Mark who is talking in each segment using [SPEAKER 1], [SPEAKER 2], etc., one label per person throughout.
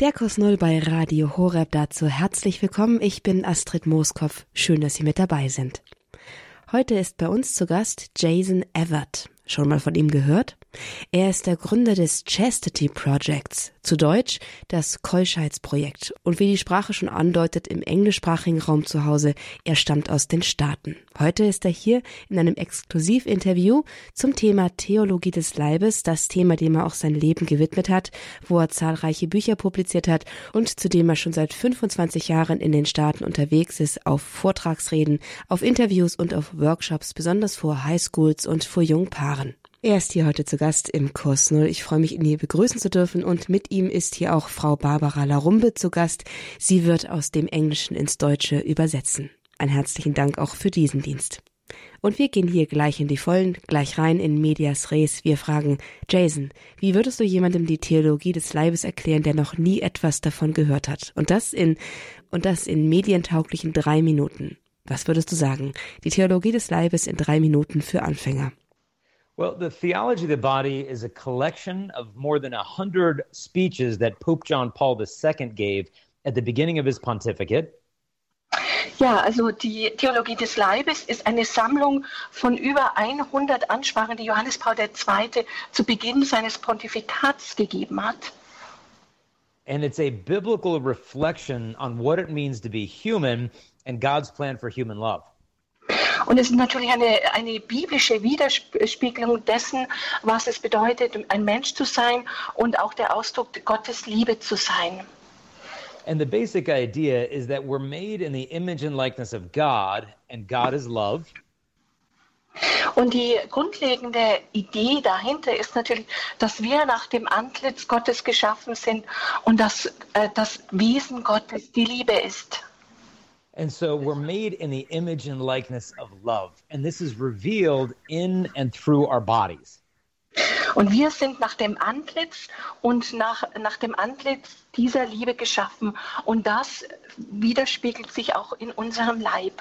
[SPEAKER 1] Der Kurs Null bei Radio Horeb dazu herzlich willkommen. Ich bin Astrid Mooskopf. Schön, dass Sie mit dabei sind. Heute ist bei uns zu Gast Jason Everett. Schon mal von ihm gehört? Er ist der Gründer des Chastity Projects, zu Deutsch das Keuschheitsprojekt. Und wie die Sprache schon andeutet, im englischsprachigen Raum zu Hause, er stammt aus den Staaten. Heute ist er hier in einem Exklusivinterview zum Thema Theologie des Leibes, das Thema, dem er auch sein Leben gewidmet hat, wo er zahlreiche Bücher publiziert hat und zu dem er schon seit 25 Jahren in den Staaten unterwegs ist, auf Vortragsreden, auf Interviews und auf Workshops, besonders vor Highschools und vor jungen Paaren. Er ist hier heute zu Gast im Kurs Null. Ich freue mich, ihn hier begrüßen zu dürfen und mit ihm ist hier auch Frau Barbara Larumbe zu Gast. Sie wird aus dem Englischen ins Deutsche übersetzen. Ein herzlichen Dank auch für diesen Dienst. Und wir gehen hier gleich in die Vollen, gleich rein in Medias Res. Wir fragen, Jason, wie würdest du jemandem die Theologie des Leibes erklären, der noch nie etwas davon gehört hat? Und das in, und das in medientauglichen drei Minuten. Was würdest du sagen? Die Theologie des Leibes in drei Minuten für Anfänger.
[SPEAKER 2] Well, the theology of the body is a collection of more than a hundred speeches that Pope John Paul II gave at the beginning of his pontificate.
[SPEAKER 3] Ja, also die Theologie des Leibes ist eine Sammlung von über 100 Ansprachen, die Johannes Paul II. zu Beginn seines Pontifikats gegeben hat.
[SPEAKER 2] And it's a biblical reflection on what it means to be human and God's plan for human love.
[SPEAKER 3] Und es ist natürlich eine, eine biblische Widerspiegelung dessen, was es bedeutet, ein Mensch zu sein und auch der Ausdruck Gottes Liebe zu sein.
[SPEAKER 2] And the basic idea is that we're made in the image and likeness of God, and God is love.
[SPEAKER 3] Und die grundlegende Idee dahinter ist natürlich, dass wir nach dem Antlitz Gottes geschaffen sind und dass äh, das Wesen Gottes die Liebe ist.
[SPEAKER 2] And so we're made in the image and likeness of love. And this is revealed in and through our bodies.
[SPEAKER 3] Und wir sind nach dem Antlitz und nach, nach dem Antlitz dieser Liebe geschaffen. Und das widerspiegelt sich auch in unserem Leib.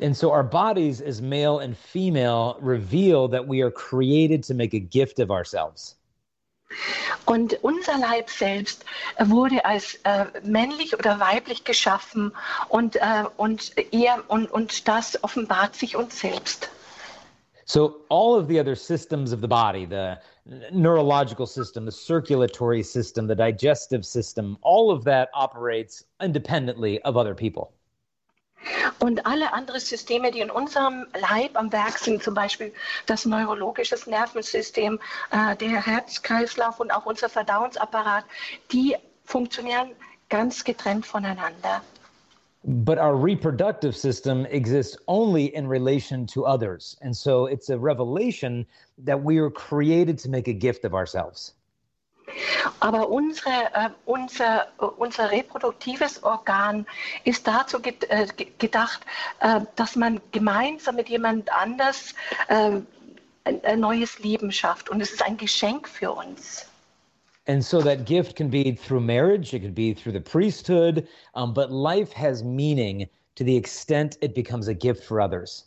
[SPEAKER 2] And so our bodies as male and female reveal that we are created to make a gift of ourselves.
[SPEAKER 3] Und unser Leib selbst wurde als äh, männlich oder weiblich geschaffen und, äh, und, er, und, und das offenbart sich uns selbst.
[SPEAKER 2] So all of the other systems of the body, the neurological system, the circulatory system, the digestive system, all of that operates independently of other people.
[SPEAKER 3] Und alle anderen Systeme, die in unserem Leib am Werk sind, zum Beispiel das neurologische Nervensystem, äh, der Herzkreislauf und auch unser Verdauungsapparat, die funktionieren ganz getrennt voneinander.
[SPEAKER 2] But our reproductive system exists only in relation to others. And so it's a revelation that we are created to make a gift of ourselves.
[SPEAKER 3] Aber unsere, äh, unser, unser reproduktives Organ ist dazu ge äh, gedacht, äh, dass man gemeinsam mit jemand anders äh, ein, ein neues Leben schafft. Und es ist ein Geschenk für uns.
[SPEAKER 2] And so that gift can be through marriage, it could be through the priesthood, um, but life has meaning to the extent it becomes a gift for others.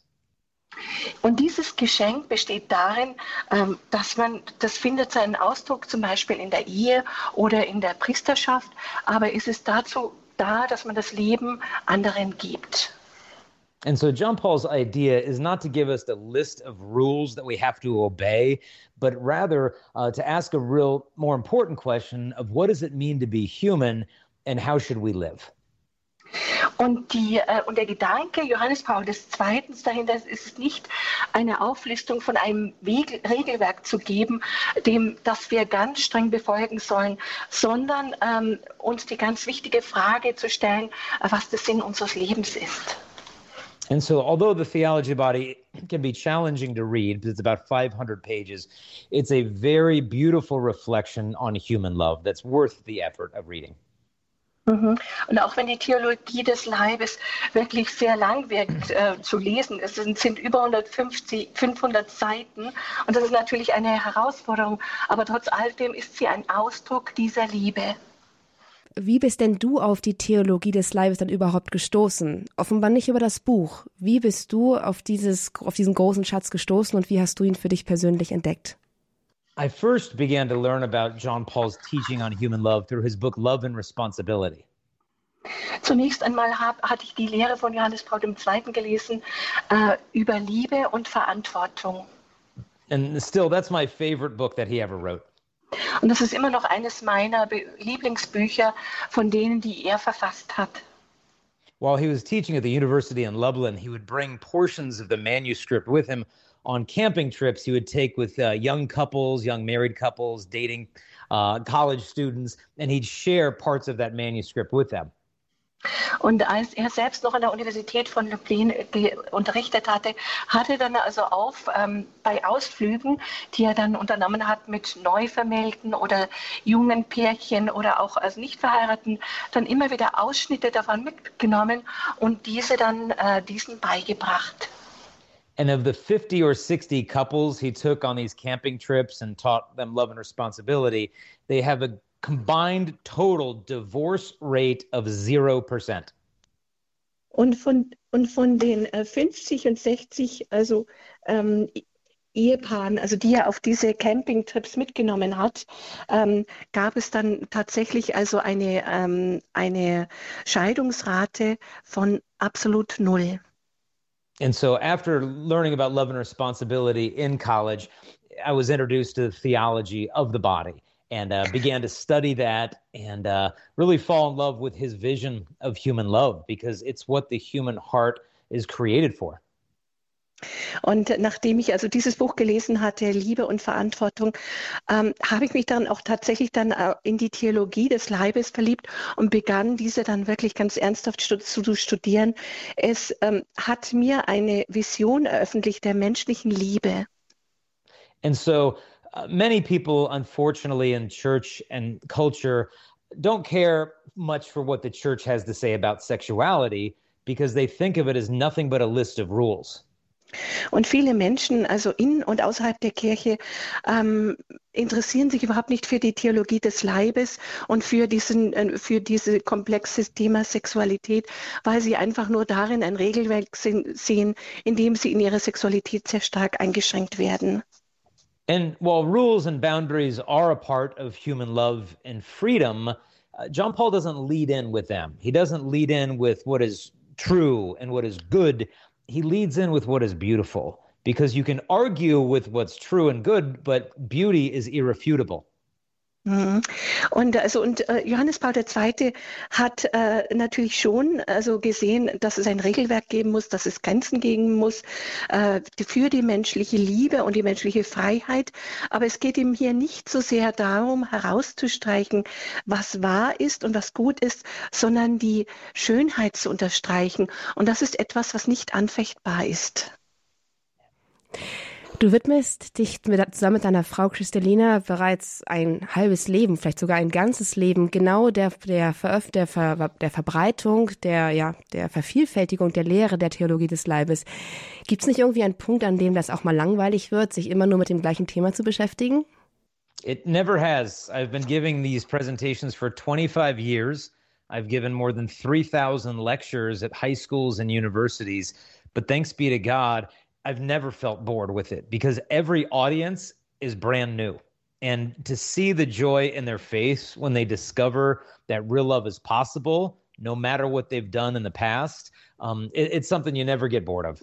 [SPEAKER 3] Und dieses Geschenk besteht darin, ähm, dass man, das findet seinen Ausdruck zum Beispiel in der Ehe oder in der Priesterschaft, aber es ist dazu da, dass man das Leben anderen gibt.
[SPEAKER 2] And so John Paul's idea is not to give us a list of rules that we have to obey, but rather uh, to ask a real, more important question of what does it mean to be human and how should we live?
[SPEAKER 3] Und, die, äh, und der Gedanke Johannes Paul II. dahinter ist nicht eine Auflistung von einem Wege, Regelwerk zu geben, dem, das wir ganz streng befolgen sollen, sondern ähm, uns die ganz wichtige Frage zu stellen, was der Sinn unseres Lebens ist.
[SPEAKER 2] And so, although the theology body can be challenging to read because it's about 500 pages, it's a very beautiful reflection on human love that's worth the effort of reading.
[SPEAKER 3] Mhm. Und auch wenn die Theologie des Leibes wirklich sehr lang wirkt äh, zu lesen, es sind, sind über 150, 500 Seiten und das ist natürlich eine Herausforderung, aber trotz alledem ist sie ein Ausdruck dieser Liebe.
[SPEAKER 1] Wie bist denn du auf die Theologie des Leibes dann überhaupt gestoßen? Offenbar nicht über das Buch. Wie bist du auf, dieses, auf diesen großen Schatz gestoßen und wie hast du ihn für dich persönlich entdeckt?
[SPEAKER 2] I first began to learn about John Paul's teaching on human love through his book Love and Responsibility.
[SPEAKER 3] Zunächst einmal hab, hatte ich die Lehre von Johannes Paul II. gelesen äh, über Liebe und Verantwortung.
[SPEAKER 2] And still, that's my favorite book that he ever wrote.
[SPEAKER 3] Und das ist immer noch eines meiner Lieblingsbücher von denen, die er verfasst hat.
[SPEAKER 2] While he was teaching at the university in Lublin, he would bring portions of the manuscript with him on camping trips he would take with uh, young couples, young married couples, dating uh, college students, and he'd share parts of that manuscript with them.
[SPEAKER 3] Und als er selbst noch an der Universität von Lublin unterrichtet hatte, hatte dann also auf ähm, bei Ausflügen, die er dann unternommen hat mit Neuvermählten oder jungen Pärchen oder auch als Nichtverheirateten, dann immer wieder Ausschnitte davon mitgenommen und diese dann äh, diesen beigebracht.
[SPEAKER 2] And of the 50 or 60 couples he took on these camping trips and taught them love and responsibility, they have a combined total divorce rate of 0%.
[SPEAKER 3] Und von, und von den äh, 50 und 60, also ähm, Ehepaaren, also die er auf diese Campingtrips mitgenommen hat, ähm, gab es dann tatsächlich also eine, ähm, eine Scheidungsrate von absolut null.
[SPEAKER 2] And so after learning about love and responsibility in college, I was introduced to the theology of the body. and uh, began to study that and uh, really fall in love with his vision of human love because it's what the human heart is created for.
[SPEAKER 3] Und nachdem ich also dieses Buch gelesen hatte, Liebe und Verantwortung, ähm, habe ich mich dann auch tatsächlich dann äh, in die Theologie des Leibes verliebt und begann diese dann wirklich ganz ernsthaft zu, studieren. Es ähm, hat mir eine Vision eröffentlicht der menschlichen Liebe.
[SPEAKER 2] And so uh, many people, unfortunately, in church and culture, don't care much for what the church has to say about sexuality because they think of it as nothing but a list of rules.
[SPEAKER 3] Und viele Menschen, also in und außerhalb der Kirche, ähm, interessieren sich überhaupt nicht für die Theologie des Leibes und für diesen, äh, für dieses komplexe Thema Sexualität, weil sie einfach nur darin ein Regelwerk sehen, in dem sie in ihrer Sexualität sehr stark eingeschränkt werden.
[SPEAKER 2] And while rules and boundaries are a part of human love and freedom, uh, John Paul doesn't lead in with them. He doesn't lead in with what is true and what is good. He leads in with what is beautiful because you can argue with what's true and good, but beauty is irrefutable.
[SPEAKER 3] Mhm. Und also und äh, Johannes Paul II. hat äh, natürlich schon also gesehen, dass es ein Regelwerk geben muss, dass es Grenzen geben muss äh, für die menschliche Liebe und die menschliche Freiheit. Aber es geht ihm hier nicht so sehr darum, herauszustreichen, was wahr ist und was gut ist, sondern die Schönheit zu unterstreichen. Und das ist etwas, was nicht anfechtbar ist.
[SPEAKER 1] Du widmest dich mit, zusammen mit deiner Frau Kristalina bereits ein halbes Leben, vielleicht sogar ein ganzes Leben, genau der, der, Veröf der, Ver der Verbreitung, der, ja, der Vervielfältigung der Lehre der Theologie des Leibes. Gibt es nicht irgendwie einen Punkt, an dem das auch mal langweilig wird, sich immer nur mit dem gleichen Thema zu beschäftigen?
[SPEAKER 2] It never has. I've been giving these presentations for 25 years. I've given more than 3,000 lectures at high schools and universities. But thanks be to God, I've never felt bored with it because every audience is brand new. And to see the joy in their face when they discover that real love is possible, no matter what they've done in the past, um, it, it's something you never get bored of.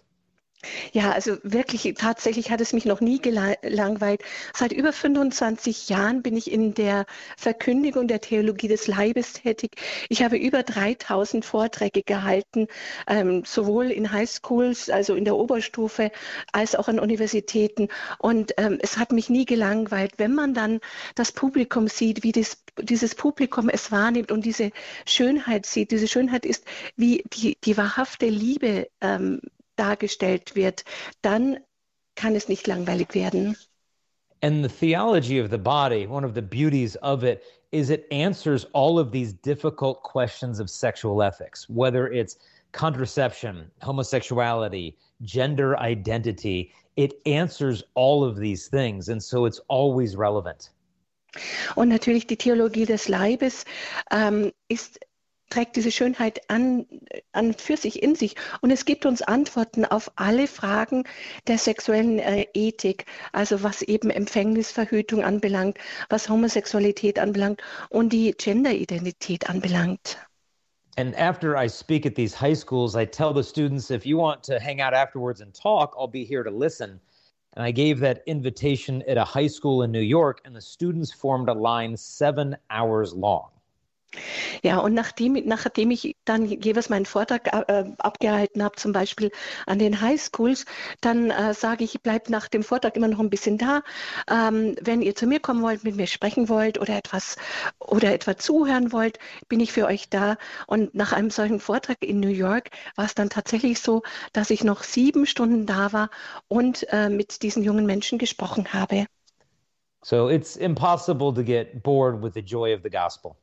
[SPEAKER 3] Ja, also wirklich, tatsächlich hat es mich noch nie gelangweilt. Seit über 25 Jahren bin ich in der Verkündigung der Theologie des Leibes tätig. Ich habe über 3000 Vorträge gehalten, ähm, sowohl in Highschools, also in der Oberstufe, als auch an Universitäten. Und ähm, es hat mich nie gelangweilt, wenn man dann das Publikum sieht, wie das, dieses Publikum es wahrnimmt und diese Schönheit sieht. Diese Schönheit ist, wie die, die wahrhafte Liebe ähm, dargestellt wird, dann kann es nicht langweilig werden.
[SPEAKER 2] And the theology of the body, one of the beauties of it is it answers all of these difficult questions of sexual ethics, whether it's contraception, homosexuality, gender identity. It answers all of these things. And so it's always relevant.
[SPEAKER 3] Und natürlich die Theologie des Leibes ähm, ist trägt diese Schönheit an, an für sich in sich und es gibt uns Antworten auf alle Fragen der sexuellen äh, Ethik, also was eben Empfängnisverhütung anbelangt, was Homosexualität anbelangt und die Genderidentität anbelangt.
[SPEAKER 2] And after I speak at these high schools, I tell the students if you want to hang out afterwards and talk, I'll be here to listen. And I gave that invitation at a high school in New York, and the students formed a line seven hours long.
[SPEAKER 3] Ja, und nachdem, nachdem ich dann jeweils meinen Vortrag äh, abgehalten habe, zum Beispiel an den Highschools, dann äh, sage ich, bleibt nach dem Vortrag immer noch ein bisschen da. Ähm, wenn ihr zu mir kommen wollt, mit mir sprechen wollt oder etwas oder etwa zuhören wollt, bin ich für euch da. Und nach einem solchen Vortrag in New York war es dann tatsächlich so, dass ich noch sieben Stunden da war und äh, mit diesen jungen Menschen gesprochen habe.
[SPEAKER 2] So it's impossible to get bored with the joy of the gospel.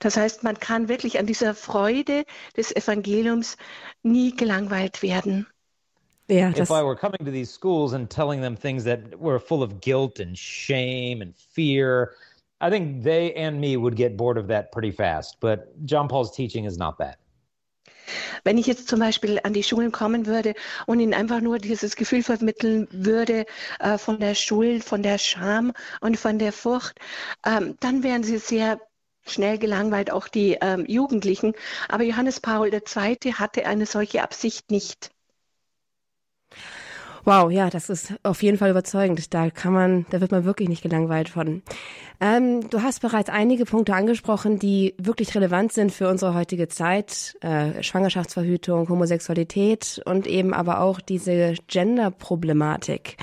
[SPEAKER 3] Das heißt, man kann wirklich an dieser Freude des Evangeliums nie gelangweilt werden.
[SPEAKER 2] Yeah, if I were coming to these schools and telling them things that were full of guilt and shame and fear, I think they and me would get bored of that pretty fast. But John Paul's teaching is not that.
[SPEAKER 3] Wenn ich jetzt zum Beispiel an die Schulen kommen würde und ihnen einfach nur dieses Gefühl vermitteln würde äh, von der Schuld, von der Scham und von der Furcht, ähm, dann wären sie sehr schnell gelangweilt, auch die ähm, Jugendlichen. Aber Johannes Paul II. hatte eine solche Absicht nicht.
[SPEAKER 1] Wow, ja, das ist auf jeden Fall überzeugend. Da kann man, da wird man wirklich nicht gelangweilt von. Ähm, du hast bereits einige Punkte angesprochen, die wirklich relevant sind für unsere heutige Zeit. Äh, Schwangerschaftsverhütung, Homosexualität und eben aber auch diese Gender-Problematik.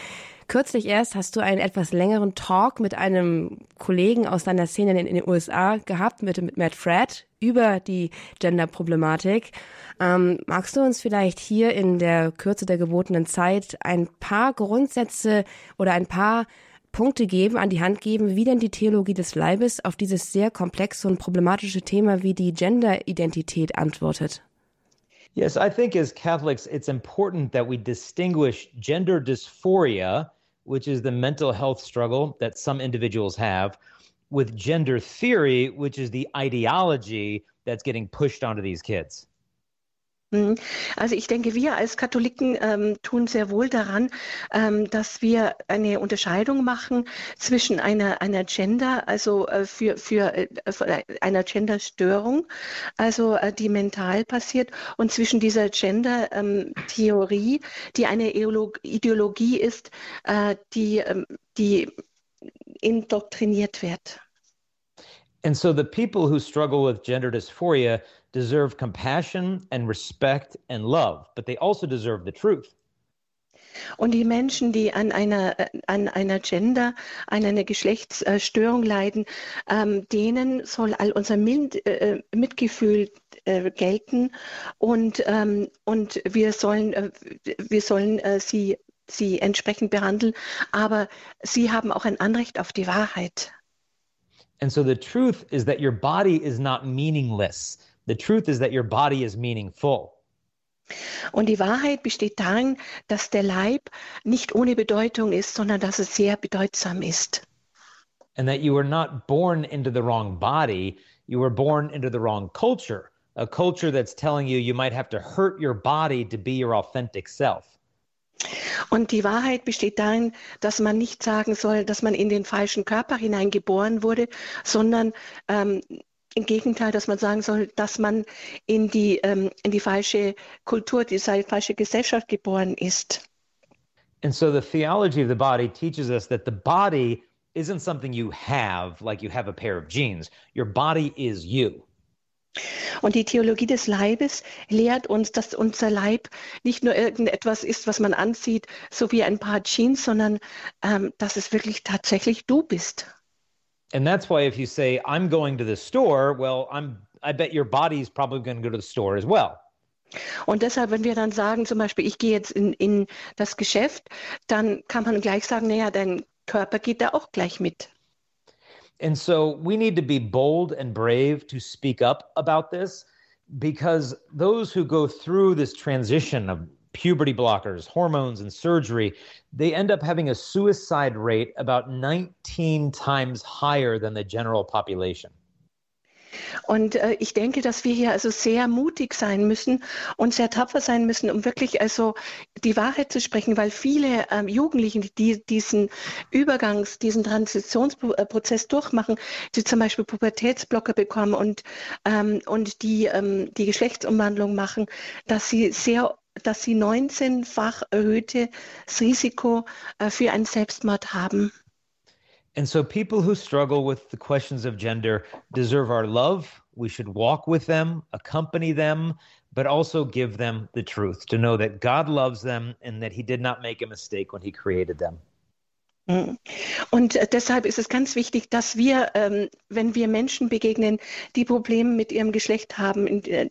[SPEAKER 1] Kürzlich erst hast du einen etwas längeren Talk mit einem Kollegen aus deiner Szene in, den USA gehabt, mit, mit Matt Fred, über die Gender-Problematik. Ähm, magst du uns vielleicht hier in der Kürze der gebotenen Zeit ein paar Grundsätze oder ein paar Punkte geben, an die Hand geben, wie denn die Theologie des Leibes auf dieses sehr komplexe und problematische Thema wie die Gender-Identität antwortet?
[SPEAKER 2] Yes, I think as Catholics, it's important that we distinguish gender dysphoria which is the mental health struggle that some individuals have, with gender theory, which is the ideology that's getting pushed onto these kids.
[SPEAKER 3] Mhm. Also ich denke, wir als Katholiken ähm, tun sehr wohl daran, ähm, dass wir eine Unterscheidung machen zwischen einer, einer Gender, also äh, für, für äh, einer Genderstörung, also äh, die mental passiert, und zwischen dieser Gender-Theorie, ähm, die eine Ideologie ist, äh, die, ähm, die indoktriniert wird.
[SPEAKER 2] And so the people who struggle with gender dysphoria deserve compassion and respect and love, but they also deserve the truth.
[SPEAKER 3] Und die Menschen, die an einer, an einer Gender, an einer Geschlechtsstörung leiden, ähm, denen soll all unser Mind, äh, äh, Mitgefühl äh, gelten und, ähm, und wir sollen, äh, wir sollen äh, sie, sie entsprechend behandeln. Aber sie haben auch ein Anrecht auf die Wahrheit.
[SPEAKER 2] And so the truth is that your body is not meaningless. The truth is that your body is meaningful.
[SPEAKER 3] Und die Wahrheit besteht darin, dass der Leib nicht ohne Bedeutung ist, sondern dass es sehr bedeutsam ist.
[SPEAKER 2] And that you were not born into the wrong body, you were born into the wrong culture, a culture that's telling you you might have to hurt your body to be your authentic self.
[SPEAKER 3] Und die Wahrheit besteht darin, dass man nicht sagen soll, dass man in den falschen Körper hineingeboren wurde, sondern ähm, im Gegenteil, dass man sagen soll, dass man in die, ähm, in die falsche Kultur, die falsche Gesellschaft geboren ist.
[SPEAKER 2] And so the theology of the body teaches us that the body isn't something you have, like you have a pair of jeans. Your body is you.
[SPEAKER 3] Und die Theologie des Leibes lehrt uns, dass unser Leib nicht nur irgendetwas ist, was man anzieht, so wie ein paar Jeans, sondern ähm, dass es wirklich tatsächlich du bist.
[SPEAKER 2] And that's why if you say, I'm going to the store, well, I'm, I bet your body's probably going to go to the store as well.
[SPEAKER 3] Und deshalb, wenn wir dann sagen, zum Beispiel, ich gehe jetzt in, in das Geschäft, dann kann man gleich sagen, naja, dein Körper geht da auch gleich mit.
[SPEAKER 2] And so we need to be bold and brave to speak up about this because those who go through this transition of puberty blockers, hormones, and surgery, they end up having a suicide rate about 19 times higher than the general population.
[SPEAKER 3] Und äh, ich denke, dass wir hier also sehr mutig sein müssen und sehr tapfer sein müssen, um wirklich also die Wahrheit zu sprechen, weil viele ähm, Jugendlichen, die diesen Übergangs, diesen Transitionsprozess durchmachen, die zum Beispiel Pubertätsblocker bekommen und, ähm, und die ähm, die Geschlechtsumwandlung machen, dass sie sehr dass sie 19-fach erhöhtes Risiko äh, für einen Selbstmord haben.
[SPEAKER 2] And so people who struggle with the questions of gender deserve our love. We should walk with them, accompany them, but also give them the truth to know that God loves them and that He did not make a mistake when He created them.
[SPEAKER 3] Mhm. Und äh, deshalb ist es ganz wichtig, dass wir, ähm, wenn wir Menschen begegnen, die Probleme mit ihrem Geschlecht haben, äh,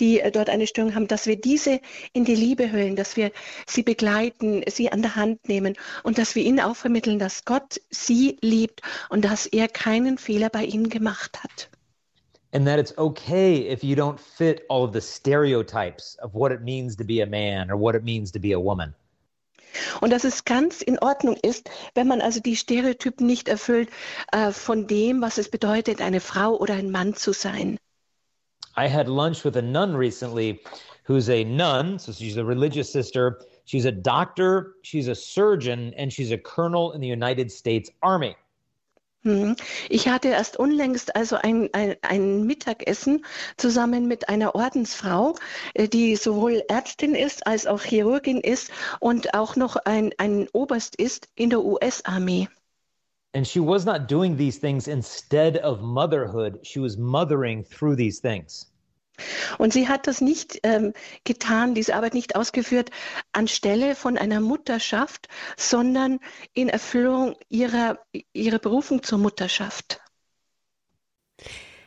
[SPEAKER 3] die äh, dort eine Störung haben, dass wir diese in die Liebe hüllen, dass wir sie begleiten, sie an der Hand nehmen und dass wir ihnen auch vermitteln, dass Gott sie liebt und dass er keinen Fehler bei ihnen gemacht hat.
[SPEAKER 2] And that it's okay if you don't fit all of the stereotypes of what it means to be a man or what it means to be a woman.
[SPEAKER 3] Und dass es ganz in Ordnung ist, wenn man also die Stereotypen nicht erfüllt äh, von dem, was es bedeutet, eine Frau oder ein Mann zu sein.
[SPEAKER 2] I had lunch with a nun recently who's a nun, so she's a religious sister. She's a doctor, she's a surgeon, and she's a colonel in the United States Army.
[SPEAKER 3] Hm. Ich hatte erst unlängst also ein, ein, ein, Mittagessen zusammen mit einer Ordensfrau, äh, die sowohl Ärztin ist als auch Chirurgin ist und auch noch ein, ein Oberst ist in der US-Armee.
[SPEAKER 2] And she was not doing these things instead of motherhood. She was mothering through these things.
[SPEAKER 3] Und sie hat das nicht ähm, getan, diese Arbeit nicht ausgeführt anstelle von einer Mutterschaft, sondern in Erfüllung ihrer, ihrer Berufung zur Mutterschaft.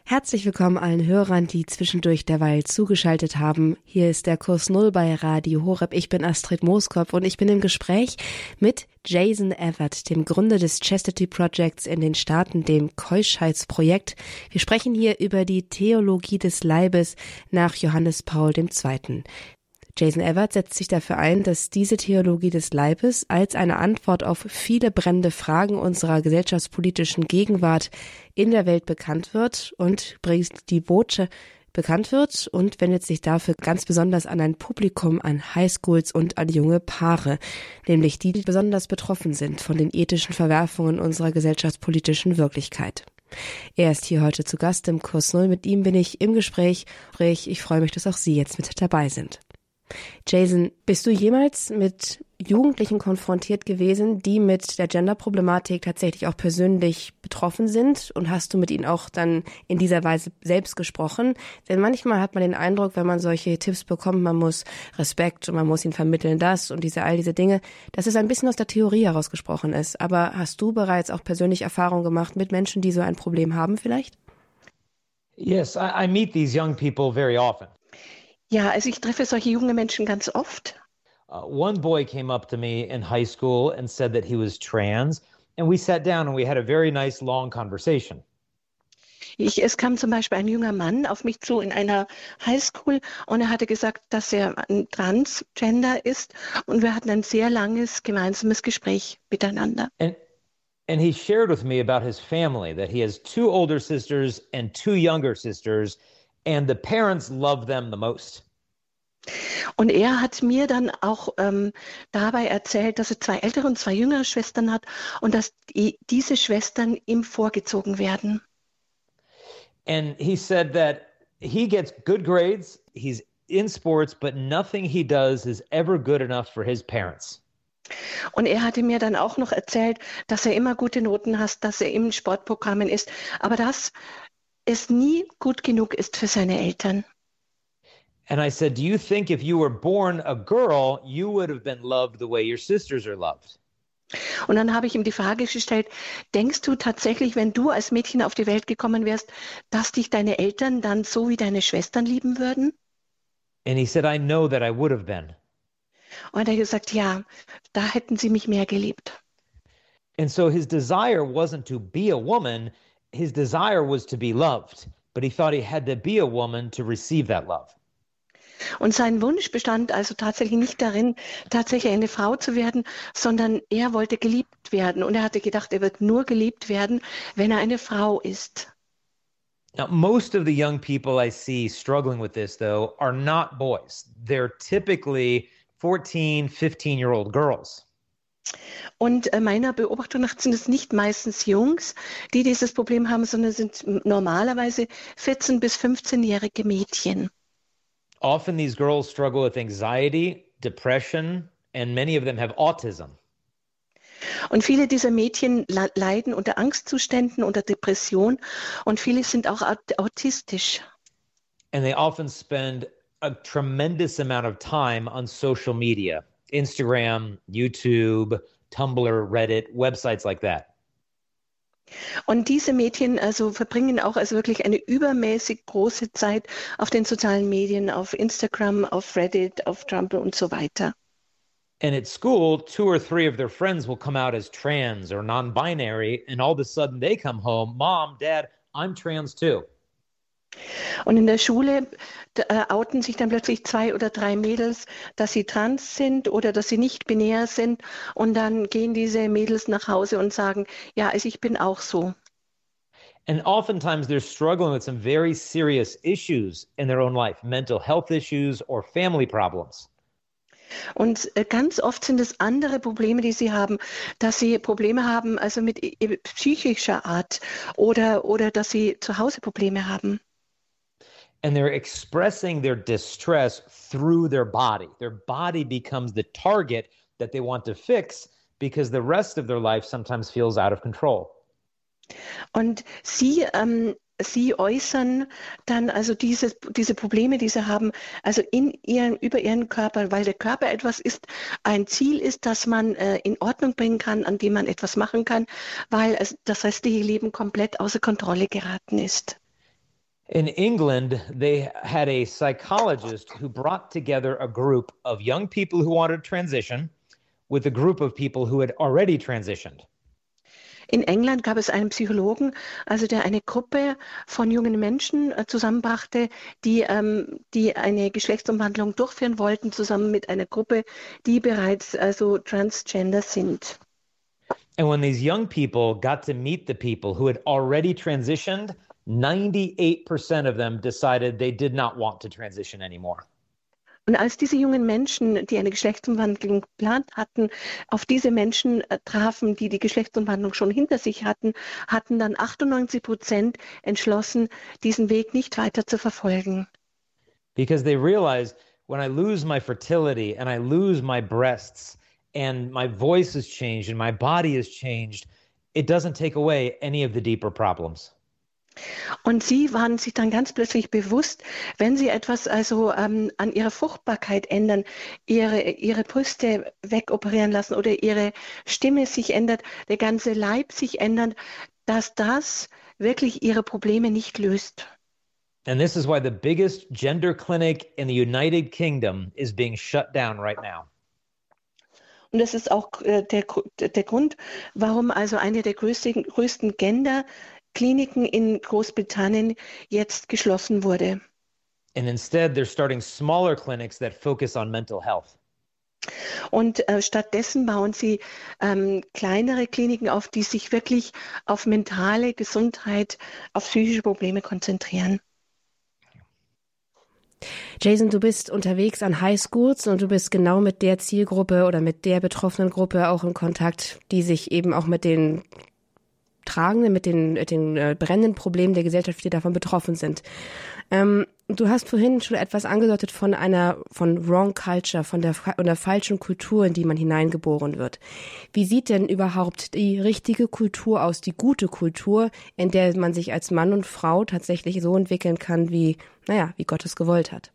[SPEAKER 1] Herzlich willkommen allen Hörern, die zwischendurch derweil zugeschaltet haben. Hier ist der Kurs Null bei Radio Horeb. Ich bin Astrid Mooskopf und ich bin im Gespräch mit Jason Everett, dem Gründer des Chastity Projects in den Staaten, dem Keuschheitsprojekt. Wir sprechen hier über die Theologie des Leibes nach Johannes Paul II. Jason Everett setzt sich dafür ein, dass diese Theologie des Leibes als eine Antwort auf viele brennende Fragen unserer gesellschaftspolitischen Gegenwart in der Welt bekannt wird und bringt die Botschaft bekannt wird und wendet sich dafür ganz besonders an ein Publikum, an Highschools und an junge Paare, nämlich die, die besonders betroffen sind von den ethischen Verwerfungen unserer gesellschaftspolitischen Wirklichkeit. Er ist hier heute zu Gast im Kurs Null. Mit ihm bin ich im Gespräch. Ich freue mich, dass auch Sie jetzt mit dabei sind. Jason, bist du jemals mit Jugendlichen konfrontiert gewesen, die mit der Gender-Problematik tatsächlich auch persönlich betroffen sind? Und hast du mit ihnen auch dann in dieser Weise selbst gesprochen? Denn manchmal hat man den Eindruck, wenn man solche Tipps bekommt, man muss Respekt und man muss ihnen vermitteln das und diese, all diese Dinge, dass es ein bisschen aus der Theorie herausgesprochen ist. Aber hast du bereits auch persönlich Erfahrungen gemacht mit Menschen, die so ein Problem haben vielleicht?
[SPEAKER 2] Yes, I, I meet these young people very often.
[SPEAKER 3] Ja, also ich treffe solche junge Menschen ganz oft.
[SPEAKER 2] Uh, one boy came up to me in high school and said that he was trans, and we sat down and we had a very nice long conversation.
[SPEAKER 3] Ich, es kam zum Beispiel ein junger Mann auf mich zu in einer Highschool und er hatte gesagt, dass er ein Transgender ist und wir hatten ein sehr langes gemeinsames Gespräch miteinander.
[SPEAKER 2] And, and he shared with me about his family, that he has two older sisters and two younger sisters, and the parents love them the most.
[SPEAKER 3] Und er hat mir dann auch ähm, dabei erzählt, dass er zwei ältere und zwei jüngere Schwestern hat und dass die, diese Schwestern ihm vorgezogen werden.
[SPEAKER 2] And he said that he gets good grades, he's in sports, but nothing he does is ever good enough for his parents.
[SPEAKER 3] Und er hatte mir dann auch noch erzählt, dass er immer gute Noten hat, dass er im Sportprogrammen ist, aber das es nie gut genug ist für seine Eltern.
[SPEAKER 2] And I said, Do you think if you were born a girl, you would have been loved the way your sisters are loved?
[SPEAKER 3] Und dann habe ich ihm die Frage gestellt, denkst du tatsächlich, wenn du als Mädchen auf die Welt gekommen wärst, dass dich deine Eltern dann so wie deine Schwestern lieben würden?
[SPEAKER 2] And he said, I know that I would have been.
[SPEAKER 3] Und er hat gesagt, ja, da hätten sie mich mehr geliebt.
[SPEAKER 2] And so his desire wasn't to be a woman, his desire was to be loved, but he thought he had to be a woman to receive that love.
[SPEAKER 3] Und sein Wunsch bestand also tatsächlich nicht darin, tatsächlich eine Frau zu werden, sondern er wollte geliebt werden. Und er hatte gedacht, er wird nur geliebt werden, wenn er eine Frau ist.
[SPEAKER 2] Now, most of the young people I see struggling with this, though, are not boys. They're typically 14, 15 year old girls.
[SPEAKER 3] Und äh, meiner Beobachtung nach sind es nicht meistens Jungs, die dieses Problem haben, sondern sind normalerweise 14- bis 15-jährige Mädchen.
[SPEAKER 2] Often these girls struggle with anxiety, depression, and many of them have autism.
[SPEAKER 3] Und viele dieser Mädchen leiden unter Angstzuständen, unter Depression und viele sind auch autistisch.
[SPEAKER 2] And they often spend a tremendous amount of time on social media Instagram, YouTube, Tumblr, Reddit, websites like that.
[SPEAKER 3] Und diese Mädchen also verbringen auch also wirklich eine übermäßig große Zeit auf den sozialen Medien, auf Instagram, auf Reddit, auf Tumblr und so weiter.
[SPEAKER 2] And at school, two or three of their friends will come out as trans or non binary, and all of a sudden they come home, Mom, Dad, I'm trans too.
[SPEAKER 3] Und in der Schule äh, outen sich dann plötzlich zwei oder drei Mädels, dass sie trans sind oder dass sie nicht binär sind. Und dann gehen diese Mädels nach Hause und sagen, ja, also ich bin auch so.
[SPEAKER 2] And oftentimes they're struggling with some very serious issues in their own life, mental health issues or family problems.
[SPEAKER 3] Und äh, ganz oft sind es andere Probleme, die sie haben, dass sie Probleme haben, also mit psychischer Art oder, oder dass sie zu Hause Probleme haben.
[SPEAKER 2] And they're expressing their distress through their body. Their body becomes the target that they want to fix because the rest of their life sometimes feels out of control.
[SPEAKER 3] Und sie, ähm, sie äußern dann also diese, diese Probleme, die sie haben, also in ihren, über ihren Körper, weil der Körper etwas ist, ein Ziel ist, das man äh, in Ordnung bringen kann, an dem man etwas machen kann, weil es, das restliche Leben komplett außer Kontrolle geraten ist.
[SPEAKER 2] In England, they had a psychologist who brought together a group of young people who wanted to transition with a group of people who had already transitioned.
[SPEAKER 3] In England gab es einen Psychologen, also der eine Gruppe von jungen Menschen äh, zusammenbrachte, die, ähm, die eine Geschlechtsumwandlung durchführen wollten, zusammen mit einer Gruppe, die bereits also transgender sind.
[SPEAKER 2] And when these young people got to meet the people who had already transitioned, 98% of them decided they did not want to transition anymore.
[SPEAKER 3] Und als diese jungen Menschen, die eine Geschlechtsumwandlung geplant hatten, auf diese Menschen äh, trafen, die die Geschlechtsumwandlung schon hinter sich hatten, hatten dann 98 Prozent entschlossen, diesen Weg nicht weiter zu verfolgen.
[SPEAKER 2] Because they realized when I lose my fertility and I lose my breasts and my voice has changed and my body has changed, it doesn't take away any of the deeper problems.
[SPEAKER 3] Und sie waren sich dann ganz plötzlich bewusst, wenn sie etwas also ähm, an ihrer Fruchtbarkeit ändern, ihre, ihre Brüste wegoperieren lassen oder ihre Stimme sich ändert, der ganze Leib sich ändert, dass das wirklich ihre Probleme nicht löst.
[SPEAKER 2] And this is why the biggest gender clinic in the United Kingdom is being shut down right now.
[SPEAKER 3] Und das ist auch äh, der, der Grund, warum also eine der größten, größten Gender Kliniken in Großbritannien jetzt geschlossen wurde.
[SPEAKER 2] And instead they're starting smaller clinics that focus on mental health.
[SPEAKER 3] Und äh, stattdessen bauen sie ähm, kleinere Kliniken auf, die sich wirklich auf mentale Gesundheit, auf psychische Probleme konzentrieren.
[SPEAKER 1] Jason, du bist unterwegs an Highschools und du bist genau mit der Zielgruppe oder mit der betroffenen Gruppe auch in Kontakt, die sich eben auch mit den Tragenden, mit den, mit den äh, brennenden Problemen der Gesellschaft, die davon betroffen sind. Ähm, du hast vorhin schon etwas angedeutet von einer, von Wrong Culture, von der, von der falschen Kultur, in die man hineingeboren wird. Wie sieht denn überhaupt die richtige Kultur aus, die gute Kultur, in der man sich als Mann und Frau tatsächlich so entwickeln kann, wie, naja, wie Gott es gewollt hat?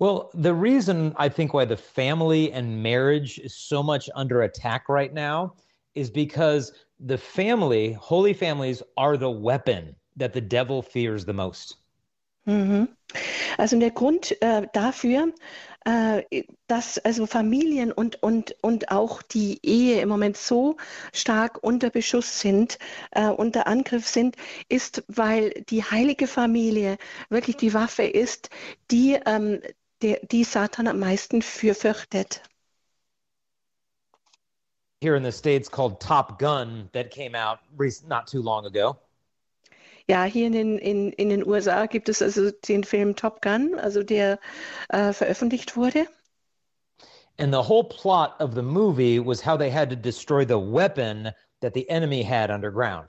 [SPEAKER 2] Well, the reason I think why the family and marriage is so much under attack right now is because the family, holy families, are the weapon that the devil fears the most.
[SPEAKER 3] Mhm. Also der Grund äh, dafür, äh, dass also Familien und, und, und auch die Ehe im Moment so stark unter Beschuss sind, äh, unter Angriff sind, ist, weil die heilige Familie wirklich die Waffe ist, die, ähm, der, die Satan am meisten für fürchtet.
[SPEAKER 2] Here in the States called Top Gun that came out not too long ago.
[SPEAKER 3] Ja, hier in den, in, in den USA gibt es also den Film Top Gun, also der äh, veröffentlicht wurde.
[SPEAKER 2] And the whole plot of the movie was how they had to destroy the weapon that the enemy had underground.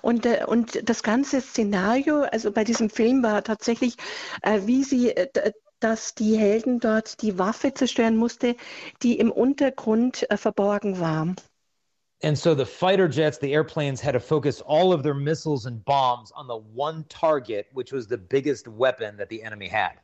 [SPEAKER 3] Und, äh, und das ganze Szenario, also bei diesem Film war tatsächlich, äh, wie sie, äh, dass die Helden dort die Waffe zerstören musste, die im Untergrund äh, verborgen war.
[SPEAKER 2] And so the fighter jets, the airplanes had to focus all of their missiles and bombs on the one target, which was the biggest weapon that the enemy had.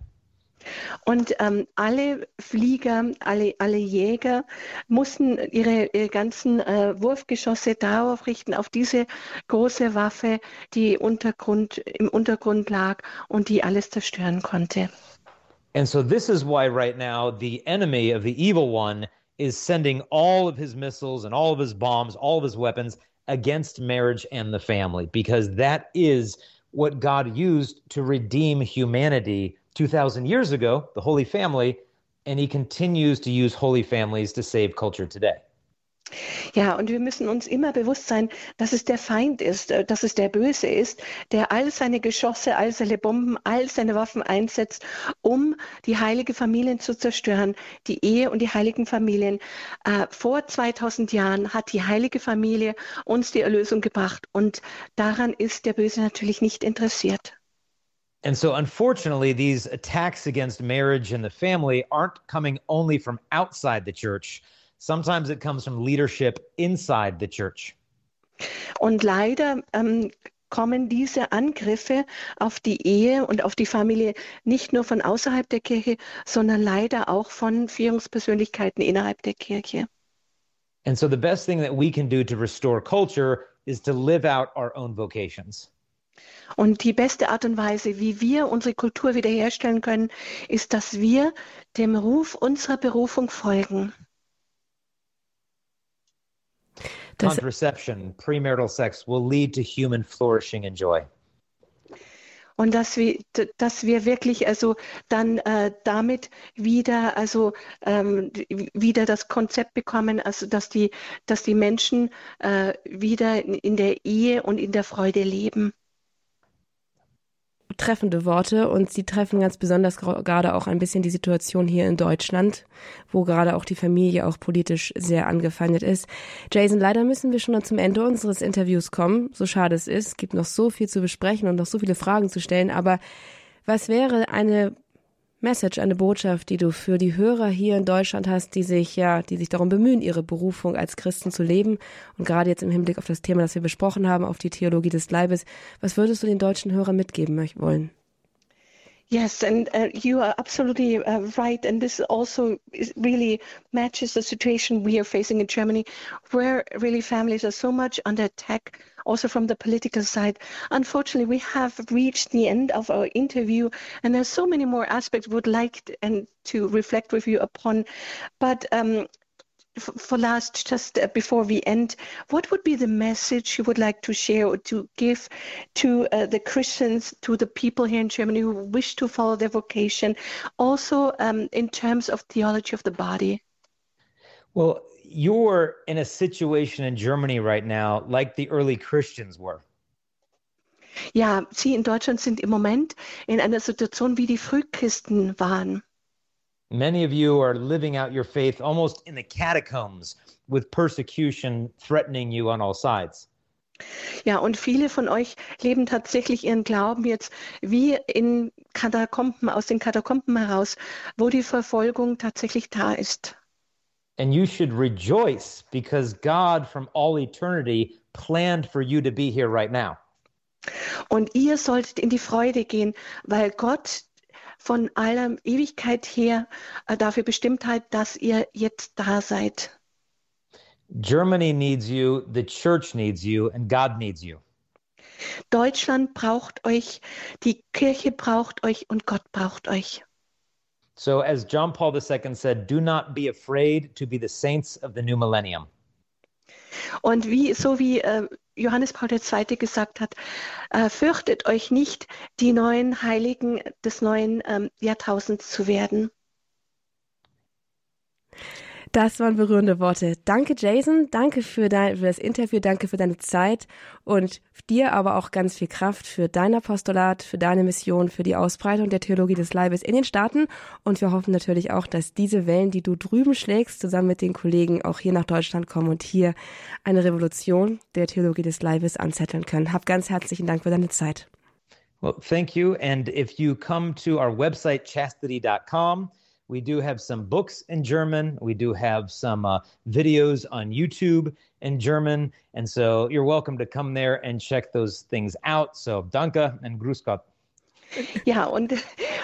[SPEAKER 3] Und ähm, alle Flieger, alle, alle Jäger mussten ihre, ihre ganzen äh, Wurfgeschosse darauf richten, auf diese große Waffe, die Untergrund, im Untergrund lag und die alles zerstören konnte.
[SPEAKER 2] And so this is why right now the enemy of the evil one is sending all of his missiles and all of his bombs, all of his weapons against marriage and the family, because that is what God used to redeem humanity 2,000 years ago, the Holy Family, and he continues to use holy families to save culture today.
[SPEAKER 3] Ja, und wir müssen uns immer bewusst sein, dass es der Feind ist, äh, dass es der Böse ist, der all seine Geschosse, all seine Bomben, all seine Waffen einsetzt, um die heilige Familien zu zerstören, die Ehe und die heiligen Familien. Äh, vor 2000 Jahren hat die heilige Familie uns die Erlösung gebracht und daran ist der Böse natürlich nicht interessiert.
[SPEAKER 2] And so, unfortunately, these attacks against marriage and the family aren't coming only from outside the church. Sometimes it comes from leadership inside the church.
[SPEAKER 3] Und leider ähm, kommen diese Angriffe auf die Ehe und auf die Familie nicht nur von außerhalb der Kirche, sondern leider auch von Führungspersönlichkeiten innerhalb der Kirche.
[SPEAKER 2] And so, the best thing that we can do to restore culture is to live out our own vocations.
[SPEAKER 3] Und die beste Art und Weise, wie wir unsere Kultur wiederherstellen können, ist, dass wir dem Ruf unserer Berufung folgen.
[SPEAKER 2] Das Contraception, premarital sex will lead to human flourishing and joy.
[SPEAKER 3] Und dass wir, dass wir wirklich also dann äh, damit wieder also ähm, wieder das Konzept bekommen, also dass die dass die Menschen äh, wieder in der Ehe und in der Freude leben
[SPEAKER 1] treffende Worte und sie treffen ganz besonders gerade auch ein bisschen die Situation hier in Deutschland, wo gerade auch die Familie auch politisch sehr angefeindet ist. Jason, leider müssen wir schon zum Ende unseres Interviews kommen, so schade es ist. Gibt noch so viel zu besprechen und noch so viele Fragen zu stellen, aber was wäre eine Message, eine Botschaft, die du für die Hörer hier in Deutschland hast, die sich ja, die sich darum bemühen, ihre Berufung als Christen zu leben und gerade jetzt im Hinblick auf das Thema, das wir besprochen haben, auf die Theologie des Leibes, was würdest du den deutschen Hörern mitgeben wollen?
[SPEAKER 3] Yes, and uh, you are absolutely uh, right. And this also really matches the situation we are facing in Germany, where really families are so much under attack also from the political side. Unfortunately, we have reached the end of our interview, and there's so many more aspects we would like to, and to reflect with you upon. But um, for last, just uh, before we end, what would be the message you would like to share or to give to uh, the Christians, to the people here in Germany who wish to follow their vocation, also um, in terms of theology of the body?
[SPEAKER 2] Well, you're in a situation in Germany right now like the early Christians were.
[SPEAKER 3] Ja, Sie in Deutschland sind im Moment in einer Situation, wie die Frühchristen waren.
[SPEAKER 2] Many of you are living out your faith almost in the catacombs with persecution threatening you on all sides.
[SPEAKER 3] Ja, und viele von euch leben tatsächlich ihren Glauben jetzt wie in Katakomben, aus den Katakomben heraus, wo die Verfolgung tatsächlich da ist.
[SPEAKER 2] And you should rejoice because God from all eternity planned for you to be here right now.
[SPEAKER 3] Und ihr solltet in die Freude gehen, weil Gott von aller Ewigkeit her äh, dafür bestimmt hat, dass ihr jetzt da seid.
[SPEAKER 2] Germany needs you, the church needs you, and God needs you.
[SPEAKER 3] Deutschland braucht euch, die Kirche braucht euch und Gott braucht euch.
[SPEAKER 2] So, as John Paul II said, do not be afraid to be the saints of the new millennium.
[SPEAKER 3] Und wie, so wie äh, Johannes Paul II. gesagt hat, äh, fürchtet euch nicht, die neuen Heiligen des neuen ähm, Jahrtausends zu werden.
[SPEAKER 1] Das waren berührende Worte. Danke, Jason. Danke für, dein, für das Interview. Danke für deine Zeit und dir aber auch ganz viel Kraft für dein Apostolat, für deine Mission, für die Ausbreitung der Theologie des Leibes in den Staaten. Und wir hoffen natürlich auch, dass diese Wellen, die du drüben schlägst, zusammen mit den Kollegen auch hier nach Deutschland kommen und hier eine Revolution der Theologie des Leibes anzetteln können. Hab ganz herzlichen Dank für deine Zeit.
[SPEAKER 2] Well, thank you. And if you come to our website, chastity.com, We do have some books in German. We do have some uh, videos on YouTube in German. And so you're welcome to come there and check those things out. So danke and grüß Gott.
[SPEAKER 3] Ja, und,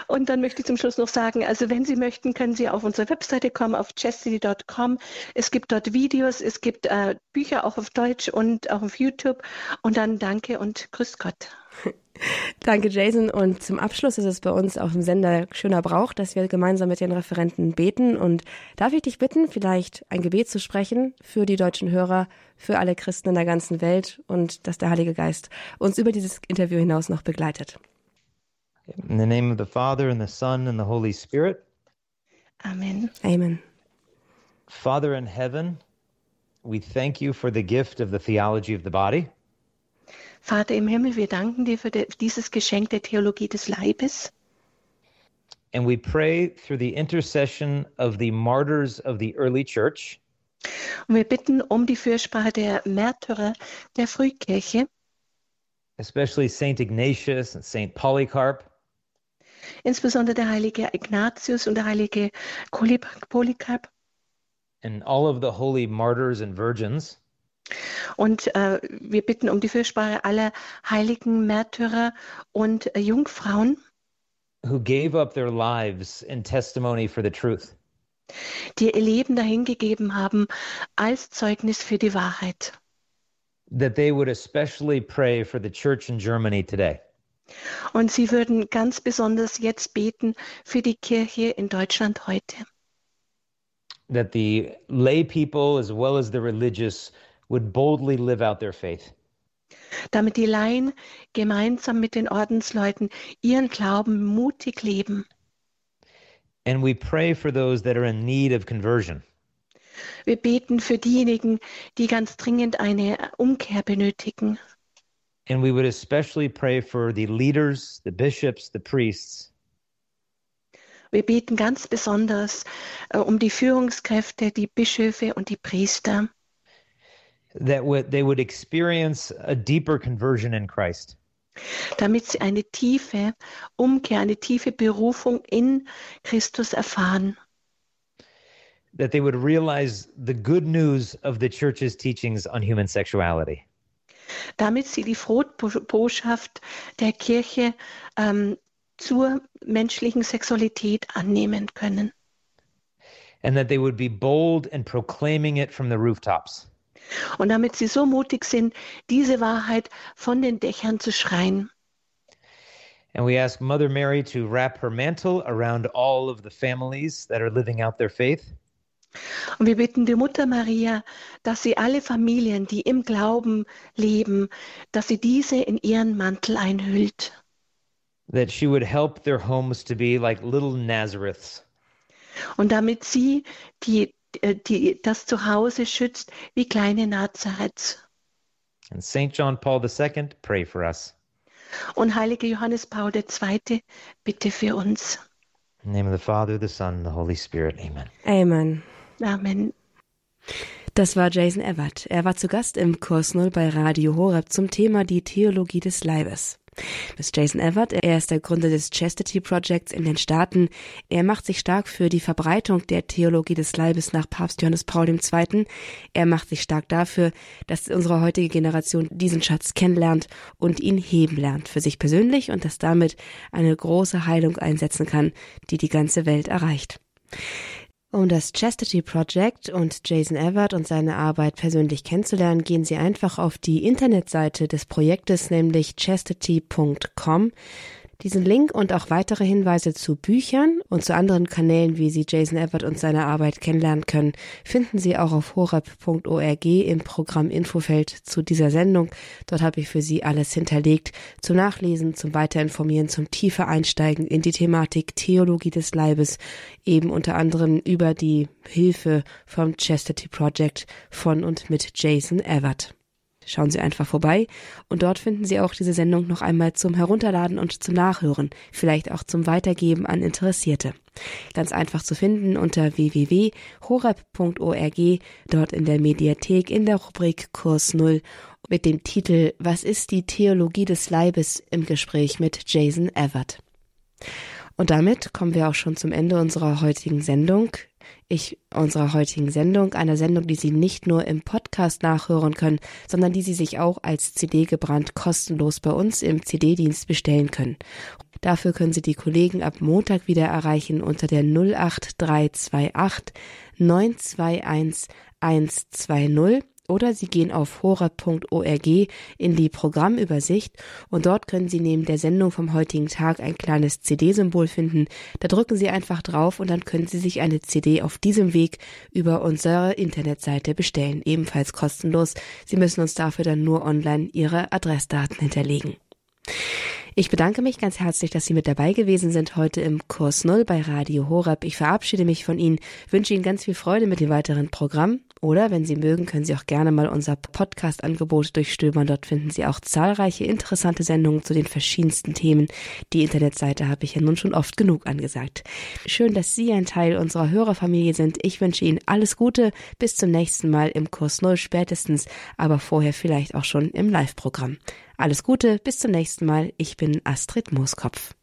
[SPEAKER 3] und dann möchte ich zum Schluss noch sagen, also wenn Sie möchten, können Sie auf unsere Webseite kommen, auf chastity.com. Es gibt dort Videos, es gibt äh, Bücher auch auf Deutsch und auch auf YouTube. Und dann danke und grüß Gott.
[SPEAKER 1] Danke, Jason. Und zum Abschluss ist es bei uns auf dem Sender schöner Brauch, dass wir gemeinsam mit den Referenten beten. Und darf ich dich bitten, vielleicht ein Gebet zu sprechen für die deutschen Hörer, für alle Christen in der ganzen Welt und dass der Heilige Geist uns über dieses Interview hinaus noch begleitet.
[SPEAKER 2] In the name of the Father and the Son and the Holy Spirit.
[SPEAKER 3] Amen.
[SPEAKER 1] Amen.
[SPEAKER 2] Father in heaven, we thank you for the gift of the theology of the body.
[SPEAKER 3] Vater im Himmel, wir danken dir für dieses Geschenk der Theologie des Leibes.
[SPEAKER 2] And we pray through the intercession of the martyrs of the early church.
[SPEAKER 3] Und wir bitten um die Fürsprache der Märtyrer der Frühkirche.
[SPEAKER 2] Especially Saint Ignatius and Saint Polycarp.
[SPEAKER 3] Insbesondere der heilige Ignatius und der heilige Polycarp.
[SPEAKER 2] And all of the holy martyrs and virgins.
[SPEAKER 3] Und äh, wir bitten um die Fürsprache aller heiligen Märtyrer und äh, Jungfrauen,
[SPEAKER 2] who gave up their lives in testimony for the truth.
[SPEAKER 3] die ihr Leben dahingegeben haben als Zeugnis für die Wahrheit.
[SPEAKER 2] That they would especially pray for the church in Germany today.
[SPEAKER 3] Und sie würden ganz besonders jetzt beten für die Kirche in Deutschland heute.
[SPEAKER 2] That the lay people as well as the religious would boldly live out their faith.
[SPEAKER 3] Damit die Laien gemeinsam mit den Ordensleuten ihren Glauben mutig leben.
[SPEAKER 2] And we pray for those that are in need of conversion.
[SPEAKER 3] Wir beten für diejenigen, die ganz dringend eine Umkehr benötigen.
[SPEAKER 2] And we would especially pray for the leaders, the bishops, the priests.
[SPEAKER 3] Wir beten ganz besonders äh, um die Führungskräfte, die Bischöfe und die Priester.
[SPEAKER 2] That would they would experience a deeper conversion in Christ.
[SPEAKER 3] Damit sie eine tiefe Umkehr, eine tiefe Berufung in Christus erfahren.
[SPEAKER 2] That they would realize the good news of the church's teachings on human sexuality.
[SPEAKER 3] Damit sie die Frohbotschaft der Kirche ähm, zur menschlichen Sexualität annehmen können.
[SPEAKER 2] And that they would be bold in proclaiming it from the rooftops.
[SPEAKER 3] Und damit sie so mutig sind, diese Wahrheit von den Dächern zu schreien.
[SPEAKER 2] And we ask Mother Mary to wrap her mantle around all of the families that are living out their faith.
[SPEAKER 3] Und wir bitten die Mutter Maria, dass sie alle Familien, die im Glauben leben, dass sie diese in ihren Mantel einhüllt.
[SPEAKER 2] That she would help their homes to be like little Nazareths.
[SPEAKER 3] Und damit sie die die das Zuhause schützt wie kleine Nazareths.
[SPEAKER 2] And St. John Paul II, pray for us.
[SPEAKER 3] Und heiliger Johannes Paul II, bitte für uns.
[SPEAKER 2] In the name of the Father, the Son, the Holy Spirit. Amen.
[SPEAKER 1] Amen.
[SPEAKER 3] Amen.
[SPEAKER 1] Das war Jason Everett. Er war zu Gast im Kurs Null bei Radio Horeb zum Thema die Theologie des Leibes. Das ist Jason Everett. Er ist der Gründer des Chastity Projects in den Staaten. Er macht sich stark für die Verbreitung der Theologie des Leibes nach Papst Johannes Paul II. Er macht sich stark dafür, dass unsere heutige Generation diesen Schatz kennenlernt und ihn heben lernt für sich persönlich und dass damit eine große Heilung einsetzen kann, die die ganze Welt erreicht. Um das Chastity Project und Jason Everett und seine Arbeit persönlich kennenzulernen, gehen Sie einfach auf die Internetseite des Projektes, nämlich chastity.com. Diesen Link und auch weitere Hinweise zu Büchern und zu anderen Kanälen, wie Sie Jason Everett und seine Arbeit kennenlernen können, finden Sie auch auf horab.org im Programm Infofeld zu dieser Sendung. Dort habe ich für Sie alles hinterlegt zum Nachlesen, zum Weiterinformieren, zum tiefer Einsteigen in die Thematik Theologie des Leibes, eben unter anderem über die Hilfe vom Chastity Project von und mit Jason Everett. Schauen Sie einfach vorbei und dort finden Sie auch diese Sendung noch einmal zum Herunterladen und zum Nachhören, vielleicht auch zum Weitergeben an Interessierte. Ganz einfach zu finden unter www.horeb.org, dort in der Mediathek in der Rubrik Kurs Null mit dem Titel Was ist die Theologie des Leibes im Gespräch mit Jason Everett. Und damit kommen wir auch schon zum Ende unserer heutigen Sendung ich unserer heutigen Sendung, einer Sendung, die Sie nicht nur im Podcast nachhören können, sondern die Sie sich auch als CD gebrannt kostenlos bei uns im CD-Dienst bestellen können. Dafür können Sie die Kollegen ab Montag wieder erreichen unter der 08328 921 120 oder Sie gehen auf hora.org in die Programmübersicht und dort können Sie neben der Sendung vom heutigen Tag ein kleines CD-Symbol finden. Da drücken Sie einfach drauf und dann können Sie sich eine CD auf diesem Weg über unsere Internetseite bestellen, ebenfalls kostenlos. Sie müssen uns dafür dann nur online Ihre Adressdaten hinterlegen. Ich bedanke mich ganz herzlich, dass Sie mit dabei gewesen sind heute im Kurs Null bei Radio Horab. Ich verabschiede mich von Ihnen, wünsche Ihnen ganz viel Freude mit dem weiteren Programm. Oder wenn Sie mögen, können Sie auch gerne mal unser Podcast-Angebot durchstöbern. Dort finden Sie auch zahlreiche interessante Sendungen zu den verschiedensten Themen. Die Internetseite habe ich ja nun schon oft genug angesagt. Schön, dass Sie ein Teil unserer Hörerfamilie sind. Ich wünsche Ihnen alles Gute. Bis zum nächsten Mal im Kurs Null spätestens, aber vorher vielleicht auch schon im Live-Programm. Alles Gute, bis zum nächsten Mal. Ich bin Astrid Mooskopf.